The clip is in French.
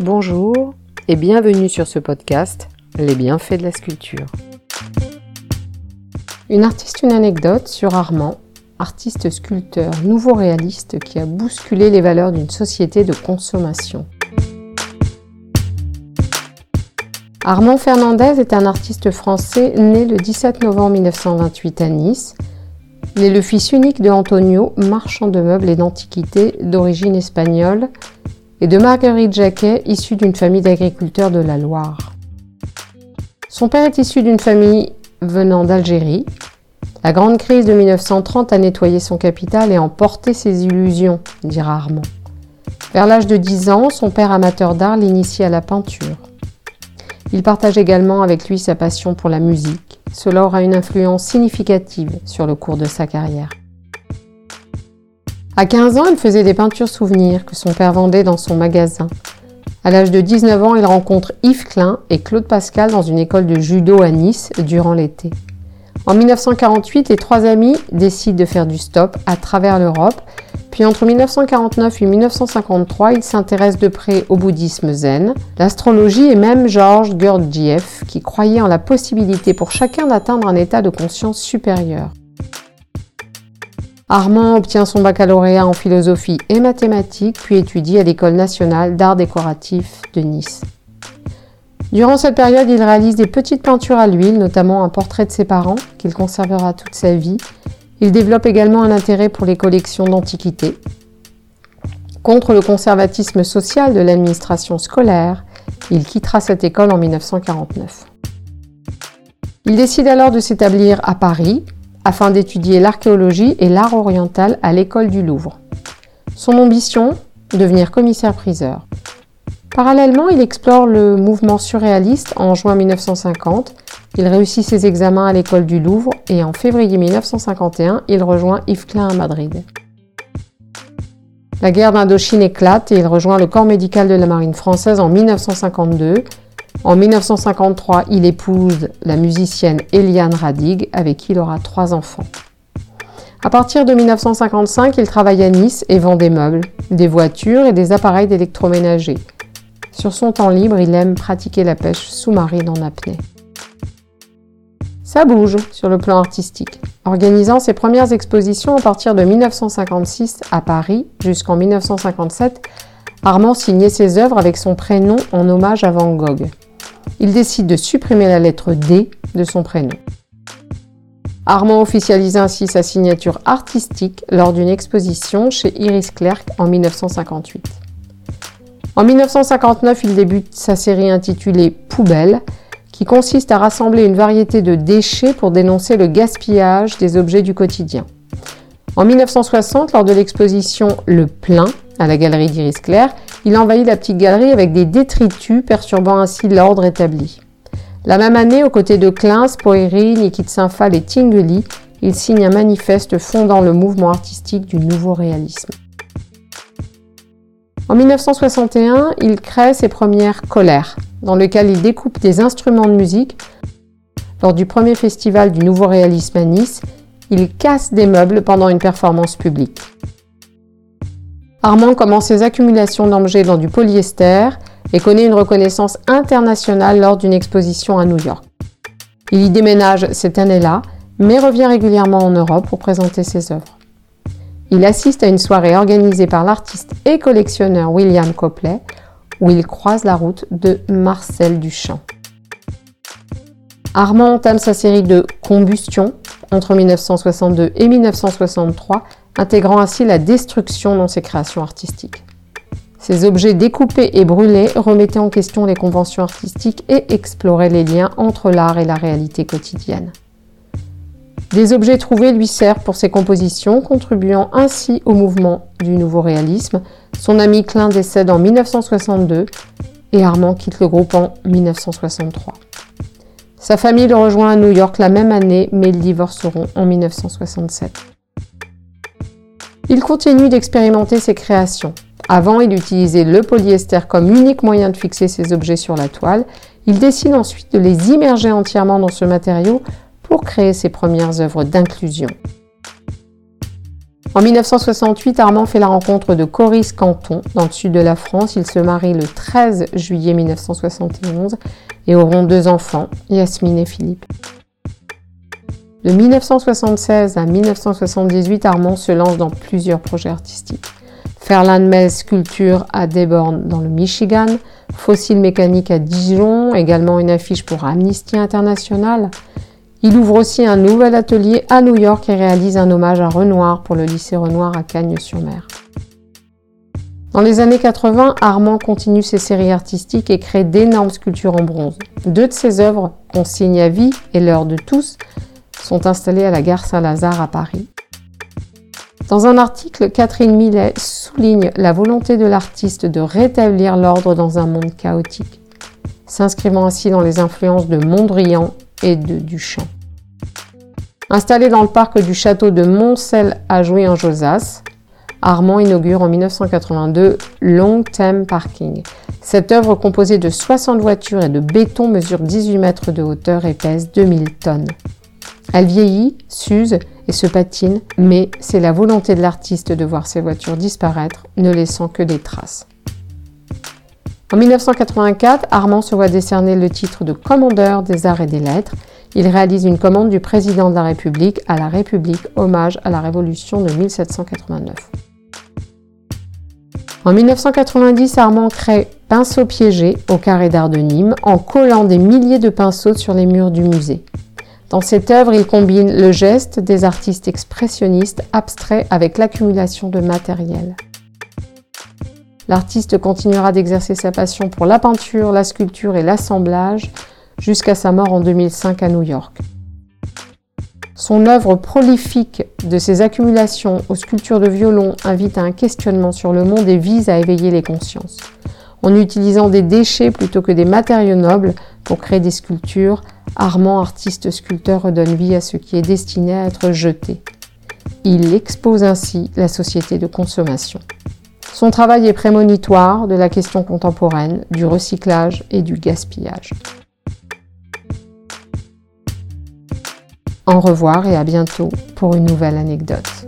Bonjour et bienvenue sur ce podcast Les bienfaits de la sculpture. Une artiste, une anecdote sur Armand, artiste sculpteur nouveau réaliste qui a bousculé les valeurs d'une société de consommation. Armand Fernandez est un artiste français né le 17 novembre 1928 à Nice. Il est le fils unique de Antonio, marchand de meubles et d'antiquités d'origine espagnole, et de Marguerite Jacquet, issue d'une famille d'agriculteurs de la Loire. Son père est issu d'une famille venant d'Algérie. La grande crise de 1930 a nettoyé son capital et emporté ses illusions, dira Armand. Vers l'âge de 10 ans, son père amateur d'art l'initie à la peinture. Il partage également avec lui sa passion pour la musique. Cela aura une influence significative sur le cours de sa carrière. À 15 ans, il faisait des peintures souvenirs que son père vendait dans son magasin. À l'âge de 19 ans, il rencontre Yves Klein et Claude Pascal dans une école de judo à Nice durant l'été. En 1948, les trois amis décident de faire du stop à travers l'Europe. Puis entre 1949 et 1953, il s'intéresse de près au bouddhisme zen, l'astrologie et même Georges Gurdjieff qui croyait en la possibilité pour chacun d'atteindre un état de conscience supérieur. Armand obtient son baccalauréat en philosophie et mathématiques, puis étudie à l'École nationale d'art décoratif de Nice. Durant cette période, il réalise des petites peintures à l'huile, notamment un portrait de ses parents, qu'il conservera toute sa vie. Il développe également un intérêt pour les collections d'antiquités. Contre le conservatisme social de l'administration scolaire, il quittera cette école en 1949. Il décide alors de s'établir à Paris, afin d'étudier l'archéologie et l'art oriental à l'école du Louvre. Son ambition Devenir commissaire-priseur. Parallèlement, il explore le mouvement surréaliste en juin 1950. Il réussit ses examens à l'école du Louvre et en février 1951, il rejoint Yves Klein à Madrid. La guerre d'Indochine éclate et il rejoint le corps médical de la marine française en 1952 en 1953, il épouse la musicienne Eliane Radig, avec qui il aura trois enfants. À partir de 1955, il travaille à Nice et vend des meubles, des voitures et des appareils d'électroménager. Sur son temps libre, il aime pratiquer la pêche sous-marine en apnée. Ça bouge sur le plan artistique. Organisant ses premières expositions à partir de 1956 à Paris jusqu'en 1957, Armand signait ses œuvres avec son prénom en hommage à Van Gogh il décide de supprimer la lettre D de son prénom. Armand officialise ainsi sa signature artistique lors d'une exposition chez Iris Clerc en 1958. En 1959, il débute sa série intitulée Poubelle, qui consiste à rassembler une variété de déchets pour dénoncer le gaspillage des objets du quotidien. En 1960, lors de l'exposition Le Plein à la galerie d'Iris Clair, il envahit la petite galerie avec des détritus perturbant ainsi l'ordre établi. La même année, aux côtés de Klein, Poeri, Nikit Sinfal et Tingeli, il signe un manifeste fondant le mouvement artistique du nouveau réalisme. En 1961, il crée ses premières colères, dans lesquelles il découpe des instruments de musique. Lors du premier festival du nouveau réalisme à Nice, il casse des meubles pendant une performance publique. Armand commence ses accumulations d'objets dans du polyester et connaît une reconnaissance internationale lors d'une exposition à New York. Il y déménage cette année-là, mais revient régulièrement en Europe pour présenter ses œuvres. Il assiste à une soirée organisée par l'artiste et collectionneur William Copley, où il croise la route de Marcel Duchamp. Armand entame sa série de Combustion entre 1962 et 1963 intégrant ainsi la destruction dans ses créations artistiques. Ces objets découpés et brûlés remettaient en question les conventions artistiques et exploraient les liens entre l'art et la réalité quotidienne. Des objets trouvés lui servent pour ses compositions, contribuant ainsi au mouvement du nouveau réalisme. Son ami Klein décède en 1962 et Armand quitte le groupe en 1963. Sa famille le rejoint à New York la même année, mais ils divorceront en 1967. Il continue d'expérimenter ses créations. Avant, il utilisait le polyester comme unique moyen de fixer ses objets sur la toile. Il décide ensuite de les immerger entièrement dans ce matériau pour créer ses premières œuvres d'inclusion. En 1968, Armand fait la rencontre de Coris Canton dans le sud de la France. Ils se marient le 13 juillet 1971 et auront deux enfants, Yasmine et Philippe. De 1976 à 1978, Armand se lance dans plusieurs projets artistiques. Ferland Sculpture à Deborn dans le Michigan, Fossile Mécanique à Dijon, également une affiche pour Amnesty International, il ouvre aussi un nouvel atelier à New York et réalise un hommage à Renoir pour le lycée Renoir à Cagnes-sur-Mer. Dans les années 80, Armand continue ses séries artistiques et crée d'énormes sculptures en bronze. Deux de ses œuvres, Consigne à vie et L'heure de tous, sont installées à la gare Saint-Lazare à Paris. Dans un article, Catherine Millet souligne la volonté de l'artiste de rétablir l'ordre dans un monde chaotique, s'inscrivant ainsi dans les influences de Mondrian et de Duchamp. Installé dans le parc du château de Montcel à Jouy en Josas, Armand inaugure en 1982 Long Term Parking. Cette œuvre composée de 60 voitures et de béton mesure 18 mètres de hauteur et pèse 2000 tonnes. Elle vieillit, s'use et se patine, mais c'est la volonté de l'artiste de voir ces voitures disparaître, ne laissant que des traces. En 1984, Armand se voit décerner le titre de commandeur des arts et des lettres. Il réalise une commande du président de la République à la République, hommage à la Révolution de 1789. En 1990, Armand crée Pinceau piégé au carré d'art de Nîmes en collant des milliers de pinceaux sur les murs du musée. Dans cette œuvre, il combine le geste des artistes expressionnistes abstraits avec l'accumulation de matériel. L'artiste continuera d'exercer sa passion pour la peinture, la sculpture et l'assemblage jusqu'à sa mort en 2005 à New York. Son œuvre prolifique de ses accumulations aux sculptures de violon invite à un questionnement sur le monde et vise à éveiller les consciences. En utilisant des déchets plutôt que des matériaux nobles pour créer des sculptures, Armand, artiste sculpteur, redonne vie à ce qui est destiné à être jeté. Il expose ainsi la société de consommation. Son travail est prémonitoire de la question contemporaine, du recyclage et du gaspillage. Au revoir et à bientôt pour une nouvelle anecdote.